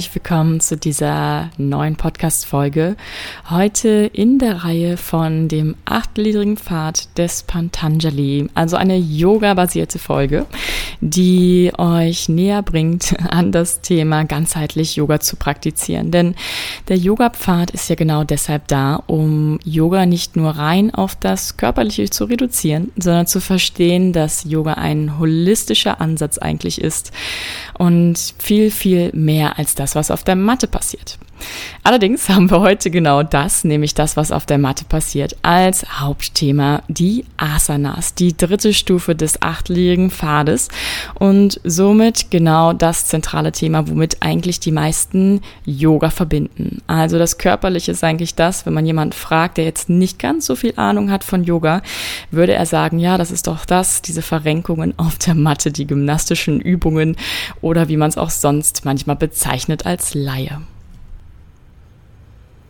herzlich willkommen zu dieser neuen Podcast-Folge. Heute in der Reihe von dem achtgliedrigen Pfad des Pantanjali, also eine Yoga-basierte Folge, die euch näher bringt an das Thema ganzheitlich Yoga zu praktizieren. Denn der Yoga-Pfad ist ja genau deshalb da, um Yoga nicht nur rein auf das Körperliche zu reduzieren, sondern zu verstehen, dass Yoga ein holistischer Ansatz eigentlich ist und viel, viel mehr als das, was auf der Matte passiert. Allerdings haben wir heute genau das, nämlich das, was auf der Matte passiert, als Hauptthema die Asanas, die dritte Stufe des achtliegenden Pfades und somit genau das zentrale Thema, womit eigentlich die meisten Yoga verbinden. Also das Körperliche ist eigentlich das, wenn man jemanden fragt, der jetzt nicht ganz so viel Ahnung hat von Yoga, würde er sagen, ja, das ist doch das, diese Verrenkungen auf der Matte, die gymnastischen Übungen oder wie man es auch sonst manchmal bezeichnet als Laie.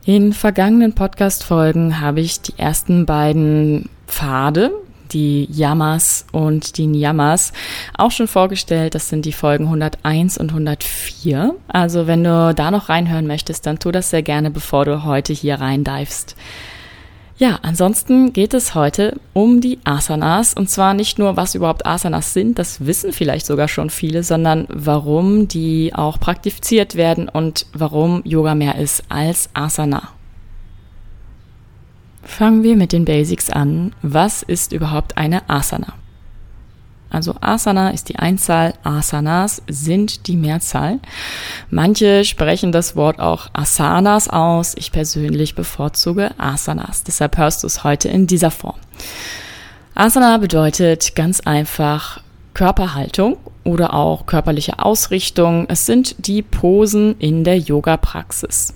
In vergangenen Podcast-Folgen habe ich die ersten beiden Pfade, die Yamas und die Niyamas, auch schon vorgestellt. Das sind die Folgen 101 und 104. Also wenn du da noch reinhören möchtest, dann tu das sehr gerne, bevor du heute hier rein divest. Ja, ansonsten geht es heute um die Asanas und zwar nicht nur, was überhaupt Asanas sind, das wissen vielleicht sogar schon viele, sondern warum die auch praktiziert werden und warum Yoga mehr ist als Asana. Fangen wir mit den Basics an. Was ist überhaupt eine Asana? Also Asana ist die Einzahl, Asanas sind die Mehrzahl. Manche sprechen das Wort auch Asanas aus. Ich persönlich bevorzuge Asanas. Deshalb hörst du es heute in dieser Form. Asana bedeutet ganz einfach Körperhaltung oder auch körperliche Ausrichtung. Es sind die Posen in der Yoga-Praxis.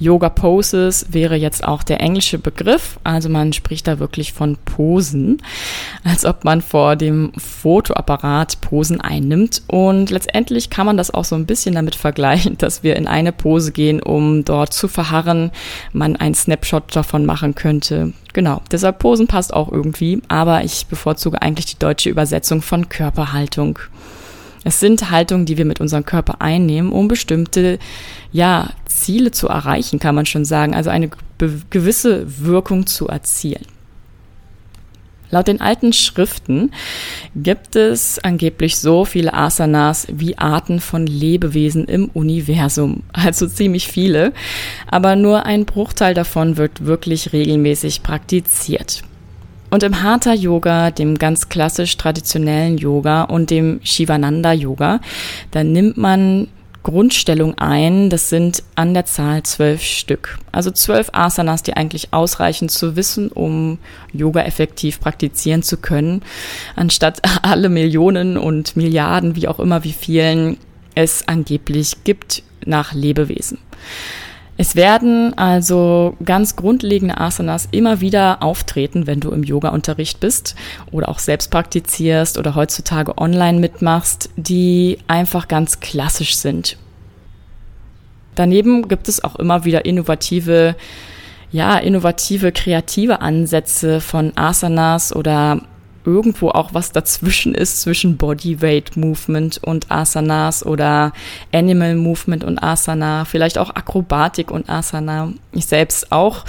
Yoga Poses wäre jetzt auch der englische Begriff. Also man spricht da wirklich von Posen, als ob man vor dem Fotoapparat Posen einnimmt. Und letztendlich kann man das auch so ein bisschen damit vergleichen, dass wir in eine Pose gehen, um dort zu verharren, man einen Snapshot davon machen könnte. Genau, deshalb Posen passt auch irgendwie, aber ich bevorzuge eigentlich die deutsche Übersetzung von Körperhaltung. Es sind Haltungen, die wir mit unserem Körper einnehmen, um bestimmte ja, Ziele zu erreichen, kann man schon sagen, also eine gewisse Wirkung zu erzielen. Laut den alten Schriften gibt es angeblich so viele Asanas wie Arten von Lebewesen im Universum. Also ziemlich viele. Aber nur ein Bruchteil davon wird wirklich regelmäßig praktiziert. Und im Hatha Yoga, dem ganz klassisch traditionellen Yoga und dem Shivananda Yoga, da nimmt man Grundstellung ein. Das sind an der Zahl zwölf Stück. Also zwölf Asanas, die eigentlich ausreichen zu wissen, um Yoga effektiv praktizieren zu können, anstatt alle Millionen und Milliarden, wie auch immer, wie vielen es angeblich gibt nach Lebewesen. Es werden also ganz grundlegende Asanas immer wieder auftreten, wenn du im Yoga-Unterricht bist oder auch selbst praktizierst oder heutzutage online mitmachst, die einfach ganz klassisch sind. Daneben gibt es auch immer wieder innovative, ja, innovative, kreative Ansätze von Asanas oder irgendwo auch was dazwischen ist zwischen Bodyweight Movement und Asanas oder Animal Movement und Asana, vielleicht auch Akrobatik und Asana. Ich selbst auch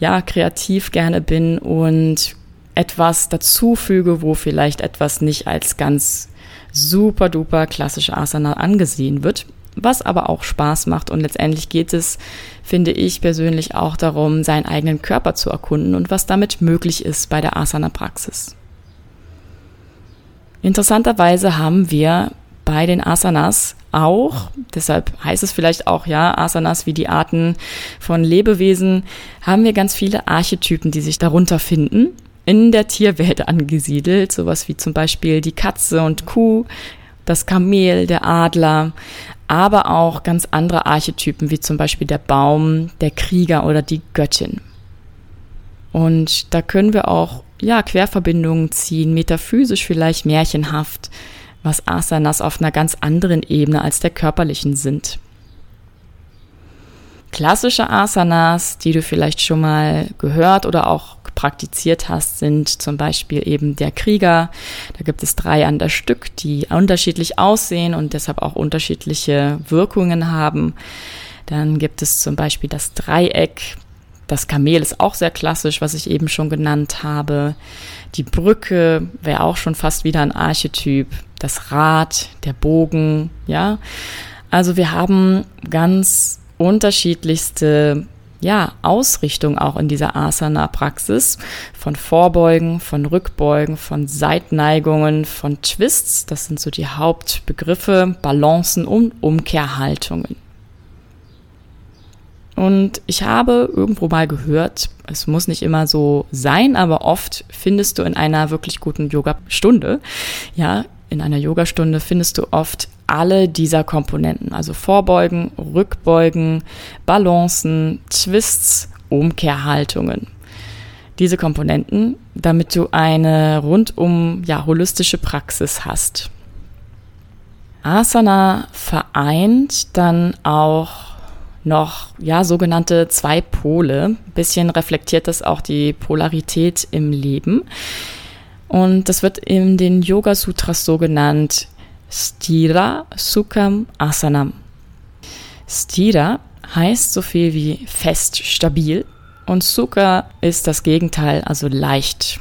ja kreativ gerne bin und etwas dazufüge, wo vielleicht etwas nicht als ganz super duper klassische Asana angesehen wird, was aber auch Spaß macht und letztendlich geht es, finde ich persönlich auch darum, seinen eigenen Körper zu erkunden und was damit möglich ist bei der Asana Praxis. Interessanterweise haben wir bei den Asanas auch, deshalb heißt es vielleicht auch, ja, Asanas wie die Arten von Lebewesen, haben wir ganz viele Archetypen, die sich darunter finden, in der Tierwelt angesiedelt, sowas wie zum Beispiel die Katze und Kuh, das Kamel, der Adler, aber auch ganz andere Archetypen, wie zum Beispiel der Baum, der Krieger oder die Göttin. Und da können wir auch ja, Querverbindungen ziehen, metaphysisch vielleicht märchenhaft, was Asanas auf einer ganz anderen Ebene als der körperlichen sind. Klassische Asanas, die du vielleicht schon mal gehört oder auch praktiziert hast, sind zum Beispiel eben der Krieger. Da gibt es drei an der Stück, die unterschiedlich aussehen und deshalb auch unterschiedliche Wirkungen haben. Dann gibt es zum Beispiel das Dreieck. Das Kamel ist auch sehr klassisch, was ich eben schon genannt habe. Die Brücke wäre auch schon fast wieder ein Archetyp. Das Rad, der Bogen, ja. Also wir haben ganz unterschiedlichste ja, Ausrichtung auch in dieser Asana-Praxis von Vorbeugen, von Rückbeugen, von Seitneigungen, von Twists. Das sind so die Hauptbegriffe, Balancen und Umkehrhaltungen. Und ich habe irgendwo mal gehört, es muss nicht immer so sein, aber oft findest du in einer wirklich guten Yoga-Stunde, ja, in einer Yogastunde findest du oft alle dieser Komponenten, also Vorbeugen, Rückbeugen, Balancen, Twists, Umkehrhaltungen. Diese Komponenten, damit du eine rundum ja, holistische Praxis hast. Asana vereint dann auch noch ja sogenannte zwei Pole. Ein bisschen reflektiert das auch die Polarität im Leben. Und das wird in den Yoga Sutras so genannt Stira Sukham Asanam. Stira heißt so viel wie fest, stabil und Sukha ist das Gegenteil, also leicht.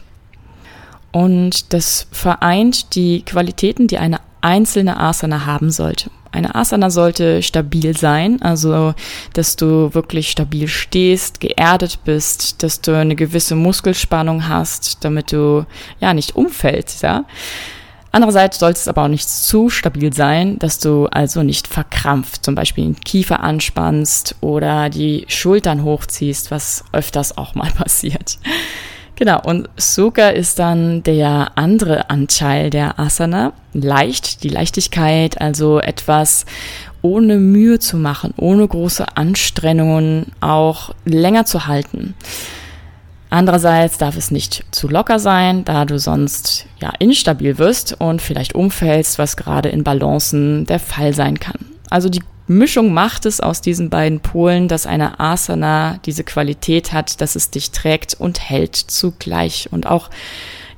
Und das vereint die Qualitäten, die eine einzelne Asana haben sollte. Eine Asana sollte stabil sein, also dass du wirklich stabil stehst, geerdet bist, dass du eine gewisse Muskelspannung hast, damit du ja nicht umfällst, ja. Andererseits sollte es aber auch nicht zu stabil sein, dass du also nicht verkrampft, zum Beispiel den Kiefer anspannst oder die Schultern hochziehst, was öfters auch mal passiert. Genau, und Sukha ist dann der andere Anteil der Asana. Leicht, die Leichtigkeit, also etwas ohne Mühe zu machen, ohne große Anstrengungen auch länger zu halten. Andererseits darf es nicht zu locker sein, da du sonst ja instabil wirst und vielleicht umfällst, was gerade in Balancen der Fall sein kann. Also die Mischung macht es aus diesen beiden Polen, dass eine Asana diese Qualität hat, dass es dich trägt und hält zugleich und auch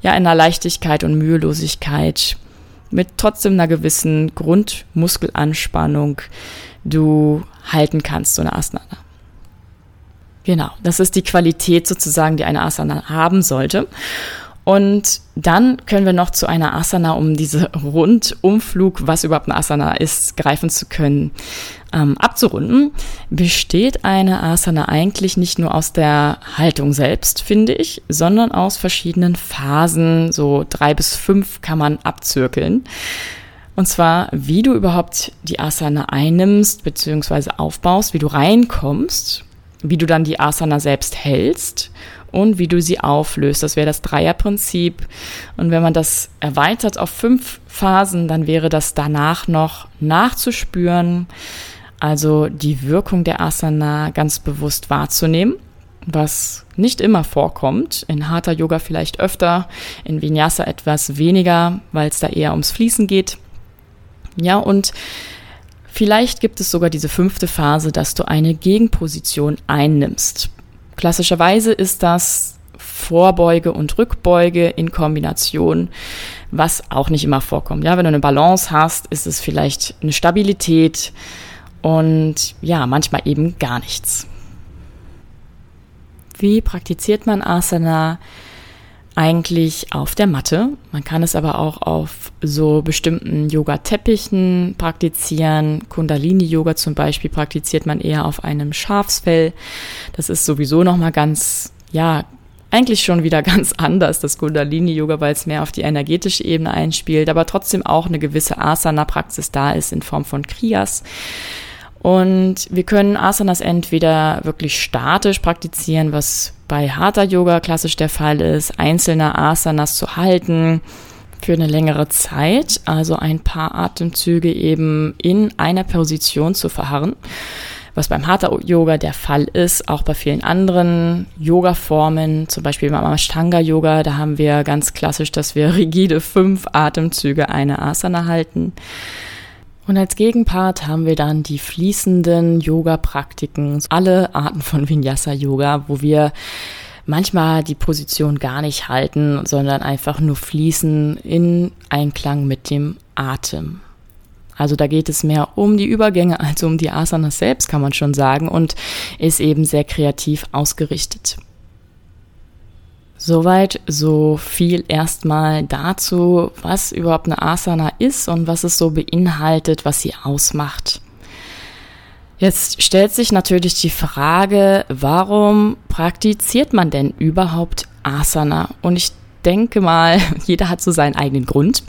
ja in einer Leichtigkeit und Mühelosigkeit mit trotzdem einer gewissen Grundmuskelanspannung du halten kannst, so eine Asana. Genau, das ist die Qualität sozusagen, die eine Asana haben sollte. Und dann können wir noch zu einer Asana, um diese Rundumflug, was überhaupt eine Asana ist, greifen zu können, ähm, abzurunden. Besteht eine Asana eigentlich nicht nur aus der Haltung selbst, finde ich, sondern aus verschiedenen Phasen, so drei bis fünf kann man abzirkeln. Und zwar, wie du überhaupt die Asana einnimmst bzw. aufbaust, wie du reinkommst wie du dann die Asana selbst hältst und wie du sie auflöst. Das wäre das Dreierprinzip. Und wenn man das erweitert auf fünf Phasen, dann wäre das danach noch nachzuspüren, also die Wirkung der Asana ganz bewusst wahrzunehmen, was nicht immer vorkommt. In Hatha Yoga vielleicht öfter, in Vinyasa etwas weniger, weil es da eher ums Fließen geht. Ja, und Vielleicht gibt es sogar diese fünfte Phase, dass du eine Gegenposition einnimmst. Klassischerweise ist das Vorbeuge und Rückbeuge in Kombination, was auch nicht immer vorkommt. Ja, wenn du eine Balance hast, ist es vielleicht eine Stabilität und ja, manchmal eben gar nichts. Wie praktiziert man Asana? Eigentlich auf der Matte. Man kann es aber auch auf so bestimmten Yoga-Teppichen praktizieren. Kundalini-Yoga zum Beispiel praktiziert man eher auf einem Schafsfell. Das ist sowieso nochmal ganz, ja, eigentlich schon wieder ganz anders, das Kundalini-Yoga, weil es mehr auf die energetische Ebene einspielt, aber trotzdem auch eine gewisse Asana-Praxis da ist in Form von Kriyas. Und wir können Asanas entweder wirklich statisch praktizieren, was bei Hatha Yoga klassisch der Fall ist, einzelne Asanas zu halten für eine längere Zeit, also ein paar Atemzüge eben in einer Position zu verharren. Was beim Hatha Yoga der Fall ist, auch bei vielen anderen Yoga-Formen, zum Beispiel beim Ashtanga Yoga, da haben wir ganz klassisch, dass wir rigide fünf Atemzüge eine Asana halten. Und als Gegenpart haben wir dann die fließenden Yoga-Praktiken, alle Arten von Vinyasa-Yoga, wo wir manchmal die Position gar nicht halten, sondern einfach nur fließen in Einklang mit dem Atem. Also da geht es mehr um die Übergänge als um die Asanas selbst, kann man schon sagen, und ist eben sehr kreativ ausgerichtet. Soweit so viel erstmal dazu, was überhaupt eine Asana ist und was es so beinhaltet, was sie ausmacht. Jetzt stellt sich natürlich die Frage, warum praktiziert man denn überhaupt Asana? Und ich denke mal, jeder hat so seinen eigenen Grund.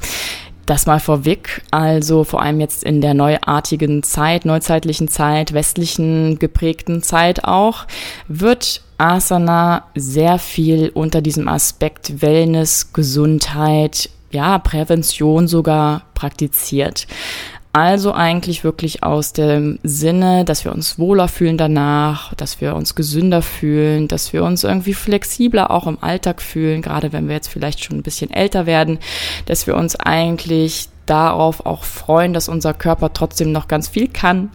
Das mal vorweg, also vor allem jetzt in der neuartigen Zeit, neuzeitlichen Zeit, westlichen geprägten Zeit auch, wird Asana sehr viel unter diesem Aspekt Wellness, Gesundheit, ja, Prävention sogar praktiziert. Also eigentlich wirklich aus dem Sinne, dass wir uns wohler fühlen danach, dass wir uns gesünder fühlen, dass wir uns irgendwie flexibler auch im Alltag fühlen, gerade wenn wir jetzt vielleicht schon ein bisschen älter werden, dass wir uns eigentlich darauf auch freuen, dass unser Körper trotzdem noch ganz viel kann.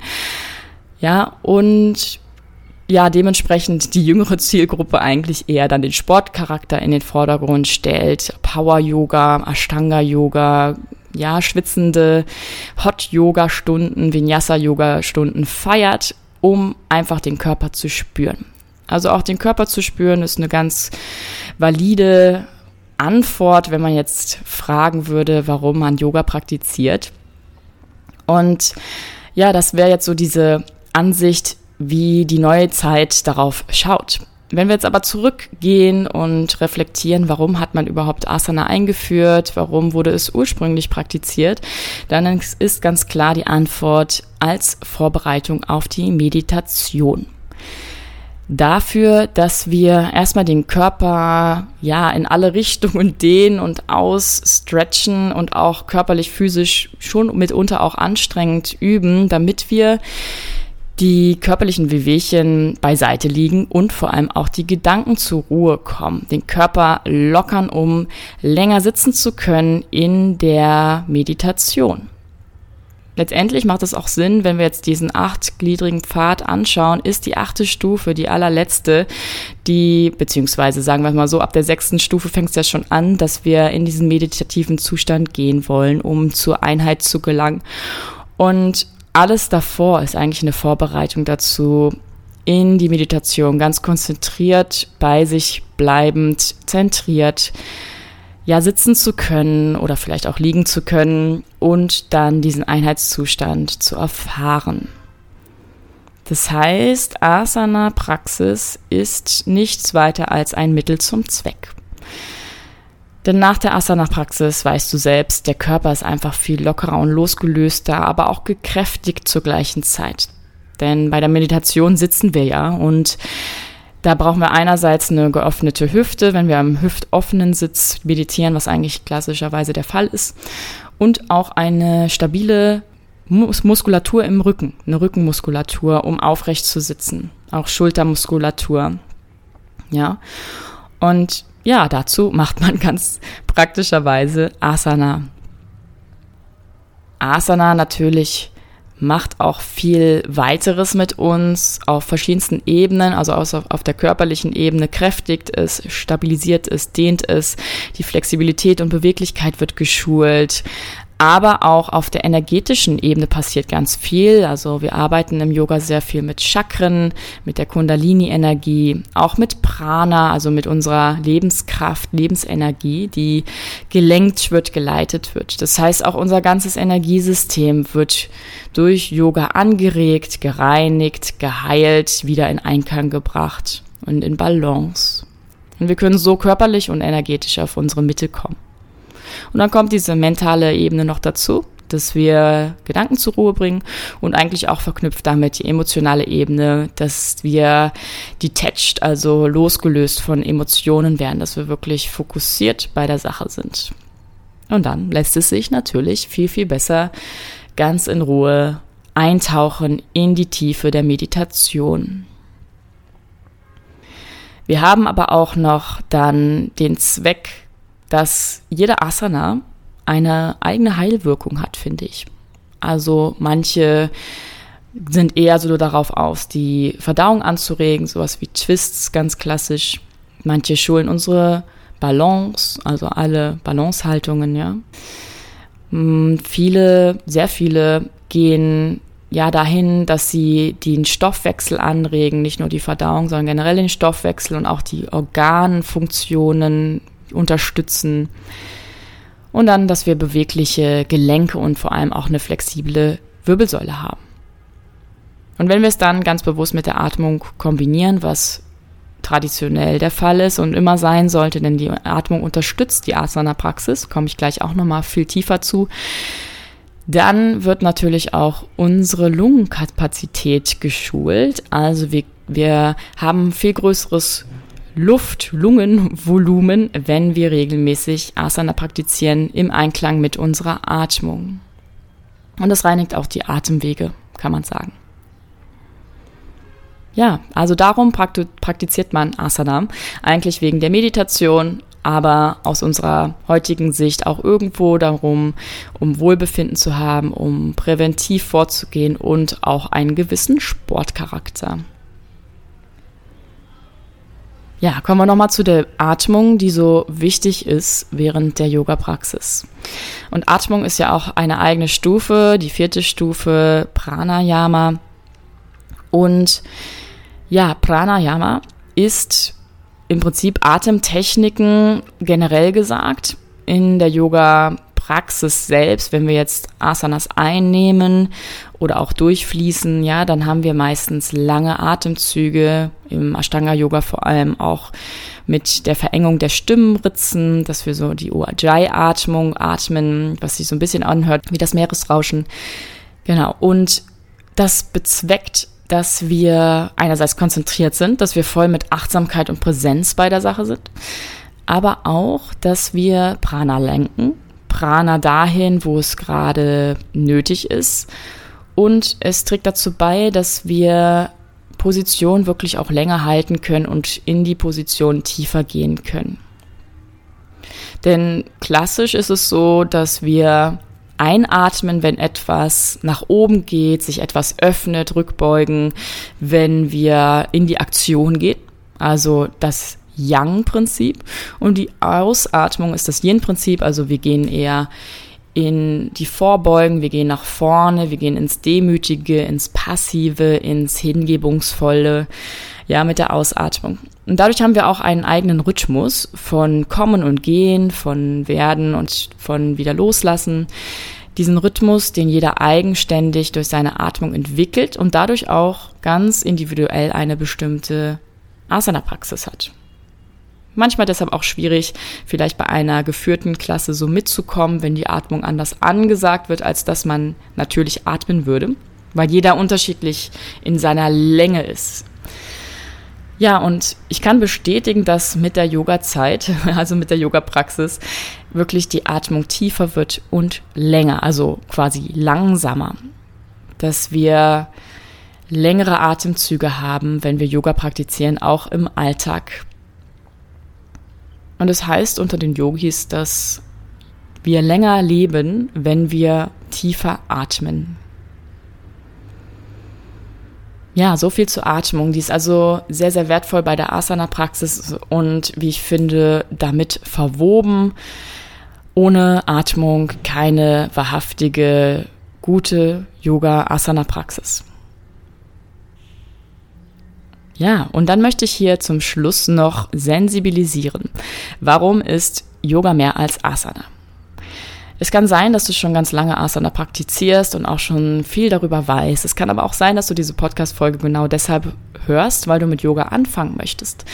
Ja, und ja, dementsprechend die jüngere Zielgruppe eigentlich eher dann den Sportcharakter in den Vordergrund stellt. Power Yoga, Ashtanga Yoga, ja, schwitzende Hot-Yoga-Stunden, Vinyasa-Yoga-Stunden feiert, um einfach den Körper zu spüren. Also auch den Körper zu spüren ist eine ganz valide Antwort, wenn man jetzt fragen würde, warum man Yoga praktiziert. Und ja, das wäre jetzt so diese Ansicht, wie die neue Zeit darauf schaut. Wenn wir jetzt aber zurückgehen und reflektieren, warum hat man überhaupt Asana eingeführt, warum wurde es ursprünglich praktiziert, dann ist ganz klar die Antwort als Vorbereitung auf die Meditation. Dafür, dass wir erstmal den Körper ja in alle Richtungen dehnen und ausstretchen und auch körperlich physisch schon mitunter auch anstrengend üben, damit wir die körperlichen Wehwehchen beiseite liegen und vor allem auch die Gedanken zur Ruhe kommen, den Körper lockern, um länger sitzen zu können in der Meditation. Letztendlich macht es auch Sinn, wenn wir jetzt diesen achtgliedrigen Pfad anschauen, ist die achte Stufe die allerletzte, die, beziehungsweise sagen wir mal so, ab der sechsten Stufe fängt es ja schon an, dass wir in diesen meditativen Zustand gehen wollen, um zur Einheit zu gelangen. Und alles davor ist eigentlich eine Vorbereitung dazu, in die Meditation ganz konzentriert, bei sich bleibend, zentriert, ja, sitzen zu können oder vielleicht auch liegen zu können und dann diesen Einheitszustand zu erfahren. Das heißt, Asana-Praxis ist nichts weiter als ein Mittel zum Zweck. Denn nach der Asana-Praxis weißt du selbst, der Körper ist einfach viel lockerer und losgelöster, aber auch gekräftigt zur gleichen Zeit. Denn bei der Meditation sitzen wir ja und da brauchen wir einerseits eine geöffnete Hüfte, wenn wir am hüftoffenen Sitz meditieren, was eigentlich klassischerweise der Fall ist, und auch eine stabile Mus Muskulatur im Rücken, eine Rückenmuskulatur, um aufrecht zu sitzen, auch Schultermuskulatur. Ja. Und ja, dazu macht man ganz praktischerweise Asana. Asana natürlich macht auch viel weiteres mit uns auf verschiedensten Ebenen, also auf der körperlichen Ebene kräftigt es, stabilisiert es, dehnt es, die Flexibilität und Beweglichkeit wird geschult, aber auch auf der energetischen Ebene passiert ganz viel. Also wir arbeiten im Yoga sehr viel mit Chakren, mit der Kundalini-Energie, auch mit Prana, also mit unserer Lebenskraft, Lebensenergie, die gelenkt wird, geleitet wird. Das heißt, auch unser ganzes Energiesystem wird durch Yoga angeregt, gereinigt, geheilt, wieder in Einklang gebracht und in Balance. Und wir können so körperlich und energetisch auf unsere Mitte kommen. Und dann kommt diese mentale Ebene noch dazu, dass wir Gedanken zur Ruhe bringen und eigentlich auch verknüpft damit die emotionale Ebene, dass wir detached, also losgelöst von Emotionen werden, dass wir wirklich fokussiert bei der Sache sind. Und dann lässt es sich natürlich viel, viel besser ganz in Ruhe eintauchen in die Tiefe der Meditation. Wir haben aber auch noch dann den Zweck, dass jede Asana eine eigene Heilwirkung hat, finde ich. Also manche sind eher so darauf aus, die Verdauung anzuregen, sowas wie Twists, ganz klassisch. Manche schulen unsere Balance, also alle Balancehaltungen, ja. Hm, viele, sehr viele gehen ja dahin, dass sie den Stoffwechsel anregen, nicht nur die Verdauung, sondern generell den Stoffwechsel und auch die Organfunktionen unterstützen. Und dann, dass wir bewegliche Gelenke und vor allem auch eine flexible Wirbelsäule haben. Und wenn wir es dann ganz bewusst mit der Atmung kombinieren, was traditionell der Fall ist und immer sein sollte, denn die Atmung unterstützt die Asana-Praxis, komme ich gleich auch nochmal viel tiefer zu, dann wird natürlich auch unsere Lungenkapazität geschult. Also wir, wir haben viel größeres Luft-Lungenvolumen, wenn wir regelmäßig Asana praktizieren im Einklang mit unserer Atmung. Und das reinigt auch die Atemwege, kann man sagen. Ja, also darum praktiziert man Asana, eigentlich wegen der Meditation, aber aus unserer heutigen Sicht auch irgendwo darum, um Wohlbefinden zu haben, um präventiv vorzugehen und auch einen gewissen Sportcharakter. Ja, kommen wir nochmal zu der Atmung, die so wichtig ist während der Yoga-Praxis. Und Atmung ist ja auch eine eigene Stufe, die vierte Stufe Pranayama. Und ja, Pranayama ist im Prinzip Atemtechniken generell gesagt. In der Yoga-Praxis selbst, wenn wir jetzt Asanas einnehmen oder auch durchfließen, ja, dann haben wir meistens lange Atemzüge, im Ashtanga-Yoga vor allem auch mit der Verengung der Stimmenritzen, dass wir so die Ujjayi-Atmung atmen, was sich so ein bisschen anhört wie das Meeresrauschen. Genau. Und das bezweckt dass wir einerseits konzentriert sind, dass wir voll mit Achtsamkeit und Präsenz bei der Sache sind, aber auch, dass wir Prana lenken, Prana dahin, wo es gerade nötig ist. Und es trägt dazu bei, dass wir Position wirklich auch länger halten können und in die Position tiefer gehen können. Denn klassisch ist es so, dass wir einatmen, wenn etwas nach oben geht, sich etwas öffnet, rückbeugen, wenn wir in die Aktion gehen. Also das Yang-Prinzip. Und die Ausatmung ist das Yin-Prinzip. Also wir gehen eher in die Vorbeugen, wir gehen nach vorne, wir gehen ins Demütige, ins Passive, ins Hingebungsvolle, ja, mit der Ausatmung. Und dadurch haben wir auch einen eigenen Rhythmus von Kommen und Gehen, von Werden und von wieder Loslassen. Diesen Rhythmus, den jeder eigenständig durch seine Atmung entwickelt und dadurch auch ganz individuell eine bestimmte Asana-Praxis hat. Manchmal deshalb auch schwierig, vielleicht bei einer geführten Klasse so mitzukommen, wenn die Atmung anders angesagt wird, als dass man natürlich atmen würde, weil jeder unterschiedlich in seiner Länge ist. Ja, und ich kann bestätigen, dass mit der Yoga-Zeit, also mit der Yoga-Praxis, wirklich die Atmung tiefer wird und länger, also quasi langsamer. Dass wir längere Atemzüge haben, wenn wir Yoga praktizieren, auch im Alltag. Und es das heißt unter den Yogis, dass wir länger leben, wenn wir tiefer atmen. Ja, so viel zur Atmung. Die ist also sehr, sehr wertvoll bei der Asana-Praxis und wie ich finde, damit verwoben. Ohne Atmung keine wahrhaftige, gute Yoga-Asana-Praxis. Ja, und dann möchte ich hier zum Schluss noch sensibilisieren. Warum ist Yoga mehr als Asana? Es kann sein, dass du schon ganz lange Asana praktizierst und auch schon viel darüber weißt. Es kann aber auch sein, dass du diese Podcast-Folge genau deshalb hörst, weil du mit Yoga anfangen möchtest.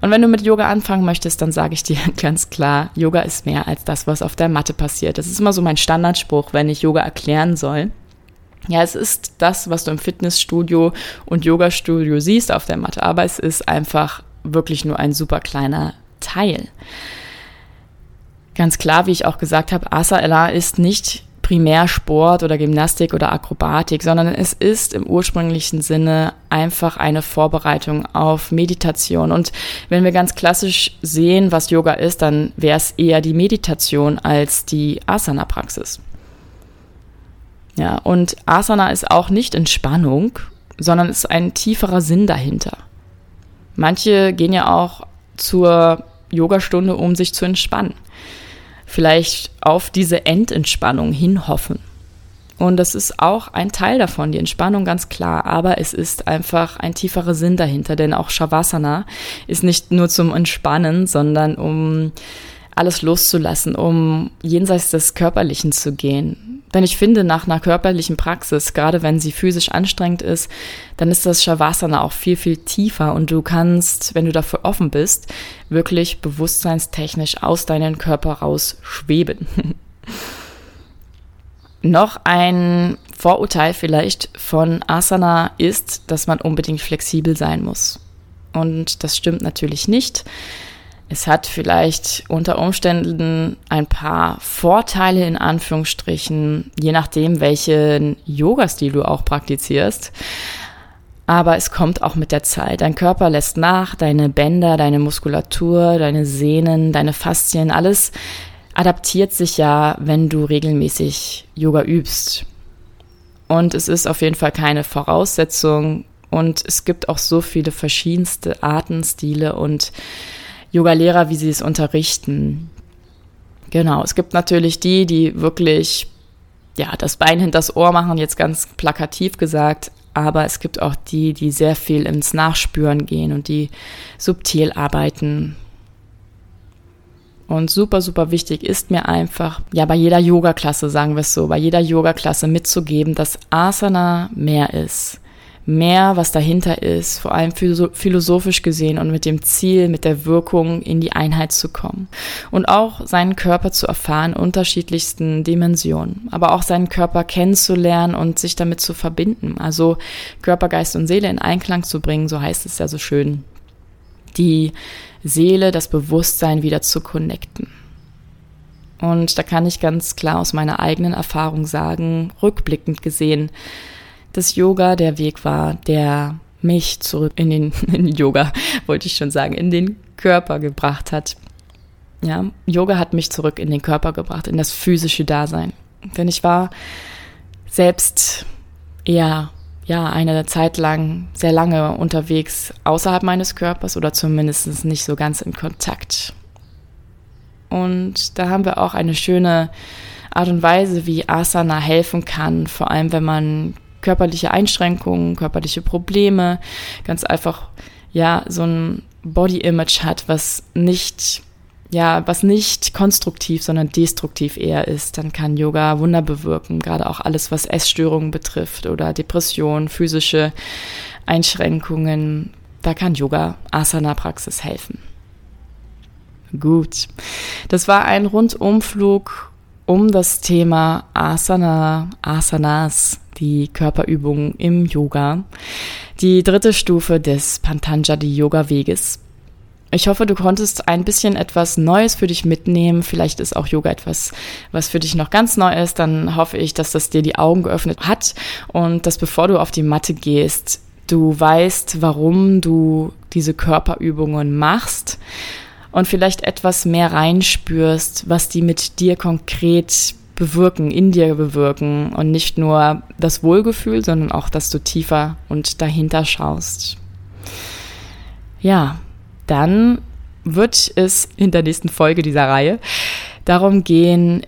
Und wenn du mit Yoga anfangen möchtest, dann sage ich dir ganz klar, Yoga ist mehr als das, was auf der Matte passiert. Das ist immer so mein Standardspruch, wenn ich Yoga erklären soll. Ja, es ist das, was du im Fitnessstudio und Yogastudio siehst auf der Matte, aber es ist einfach wirklich nur ein super kleiner Teil. Ganz klar, wie ich auch gesagt habe, Asana ist nicht primär Sport oder Gymnastik oder Akrobatik, sondern es ist im ursprünglichen Sinne einfach eine Vorbereitung auf Meditation. Und wenn wir ganz klassisch sehen, was Yoga ist, dann wäre es eher die Meditation als die Asana-Praxis. Ja, und Asana ist auch nicht Entspannung, sondern ist ein tieferer Sinn dahinter. Manche gehen ja auch zur Yogastunde, um sich zu entspannen. Vielleicht auf diese Endentspannung hinhoffen. Und das ist auch ein Teil davon, die Entspannung ganz klar. Aber es ist einfach ein tieferer Sinn dahinter, denn auch Shavasana ist nicht nur zum Entspannen, sondern um alles loszulassen, um jenseits des Körperlichen zu gehen. Denn ich finde, nach einer körperlichen Praxis, gerade wenn sie physisch anstrengend ist, dann ist das Shavasana auch viel, viel tiefer und du kannst, wenn du dafür offen bist, wirklich bewusstseinstechnisch aus deinem Körper raus schweben. Noch ein Vorurteil vielleicht von Asana ist, dass man unbedingt flexibel sein muss. Und das stimmt natürlich nicht. Es hat vielleicht unter Umständen ein paar Vorteile in Anführungsstrichen, je nachdem, welchen Yoga-Stil du auch praktizierst. Aber es kommt auch mit der Zeit. Dein Körper lässt nach, deine Bänder, deine Muskulatur, deine Sehnen, deine Faszien, alles adaptiert sich ja, wenn du regelmäßig Yoga übst. Und es ist auf jeden Fall keine Voraussetzung. Und es gibt auch so viele verschiedenste Arten, Stile und Yoga-Lehrer, wie sie es unterrichten. Genau, es gibt natürlich die, die wirklich ja, das Bein hinters Ohr machen, jetzt ganz plakativ gesagt, aber es gibt auch die, die sehr viel ins Nachspüren gehen und die subtil arbeiten. Und super, super wichtig ist mir einfach, ja, bei jeder Yoga-Klasse, sagen wir es so, bei jeder Yoga-Klasse mitzugeben, dass Asana mehr ist mehr, was dahinter ist, vor allem philosophisch gesehen und mit dem Ziel, mit der Wirkung in die Einheit zu kommen. Und auch seinen Körper zu erfahren, unterschiedlichsten Dimensionen, aber auch seinen Körper kennenzulernen und sich damit zu verbinden. Also Körper, Geist und Seele in Einklang zu bringen, so heißt es ja so schön. Die Seele, das Bewusstsein wieder zu connecten. Und da kann ich ganz klar aus meiner eigenen Erfahrung sagen, rückblickend gesehen, dass Yoga der Weg war, der mich zurück in den in Yoga, wollte ich schon sagen, in den Körper gebracht hat. Ja, Yoga hat mich zurück in den Körper gebracht, in das physische Dasein. Denn ich war selbst eher ja, eine Zeit lang, sehr lange unterwegs außerhalb meines Körpers oder zumindest nicht so ganz in Kontakt. Und da haben wir auch eine schöne Art und Weise, wie Asana helfen kann, vor allem wenn man körperliche Einschränkungen, körperliche Probleme, ganz einfach, ja, so ein Body-Image hat, was nicht, ja, was nicht konstruktiv, sondern destruktiv eher ist, dann kann Yoga Wunder bewirken, gerade auch alles, was Essstörungen betrifft oder Depressionen, physische Einschränkungen, da kann Yoga Asana-Praxis helfen. Gut, das war ein Rundumflug um das Thema Asana, Asanas, die Körperübungen im Yoga, die dritte Stufe des Pantanjali Yoga Weges. Ich hoffe, du konntest ein bisschen etwas Neues für dich mitnehmen. Vielleicht ist auch Yoga etwas, was für dich noch ganz neu ist. Dann hoffe ich, dass das dir die Augen geöffnet hat und dass bevor du auf die Matte gehst, du weißt, warum du diese Körperübungen machst und vielleicht etwas mehr reinspürst, was die mit dir konkret bewirken, in dir bewirken und nicht nur das Wohlgefühl, sondern auch, dass du tiefer und dahinter schaust. Ja, dann wird es in der nächsten Folge dieser Reihe darum gehen,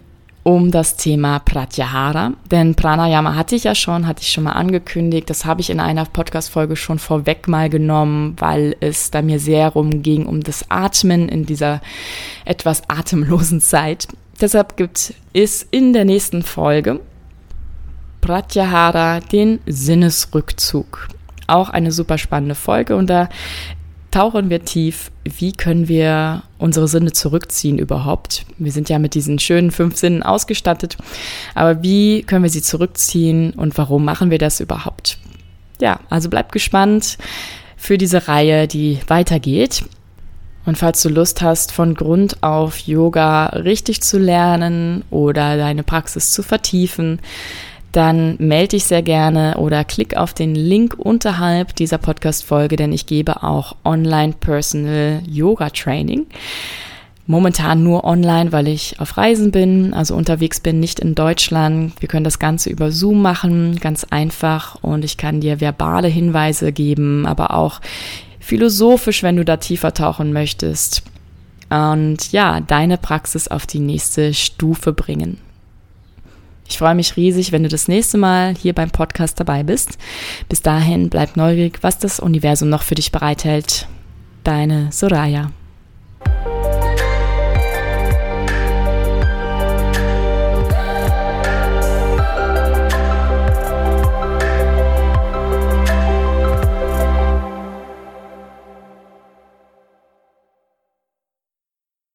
um das Thema Pratyahara. Denn Pranayama hatte ich ja schon, hatte ich schon mal angekündigt. Das habe ich in einer Podcast-Folge schon vorweg mal genommen, weil es da mir sehr rumging um das Atmen in dieser etwas atemlosen Zeit. Deshalb gibt es in der nächsten Folge Pratyahara den Sinnesrückzug. Auch eine super spannende Folge und da tauchen wir tief, wie können wir unsere Sinne zurückziehen überhaupt. Wir sind ja mit diesen schönen fünf Sinnen ausgestattet, aber wie können wir sie zurückziehen und warum machen wir das überhaupt? Ja, also bleib gespannt für diese Reihe, die weitergeht. Und falls du Lust hast, von Grund auf Yoga richtig zu lernen oder deine Praxis zu vertiefen, dann melde dich sehr gerne oder klick auf den Link unterhalb dieser Podcast-Folge, denn ich gebe auch Online Personal Yoga Training. momentan nur online, weil ich auf Reisen bin, also unterwegs bin, nicht in Deutschland. Wir können das Ganze über Zoom machen, ganz einfach. Und ich kann dir verbale Hinweise geben, aber auch philosophisch, wenn du da tiefer tauchen möchtest. Und ja, deine Praxis auf die nächste Stufe bringen. Ich freue mich riesig, wenn du das nächste Mal hier beim Podcast dabei bist. Bis dahin bleib neugierig, was das Universum noch für dich bereithält. Deine Soraya.